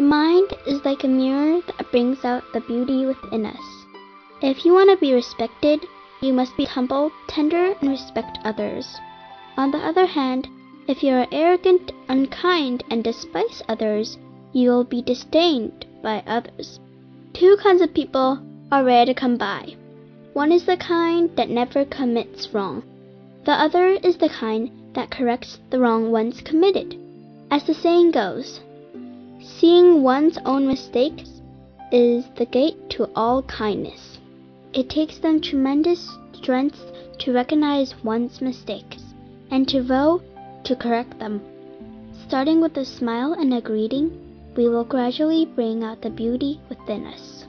The mind is like a mirror that brings out the beauty within us. If you want to be respected, you must be humble, tender, and respect others. On the other hand, if you are arrogant, unkind, and despise others, you will be disdained by others. Two kinds of people are rare to come by. One is the kind that never commits wrong. The other is the kind that corrects the wrong once committed. As the saying goes, seeing one's own mistakes is the gate to all kindness. It takes them tremendous strength to recognize one's mistakes and to vow to correct them. Starting with a smile and a greeting, we will gradually bring out the beauty within us.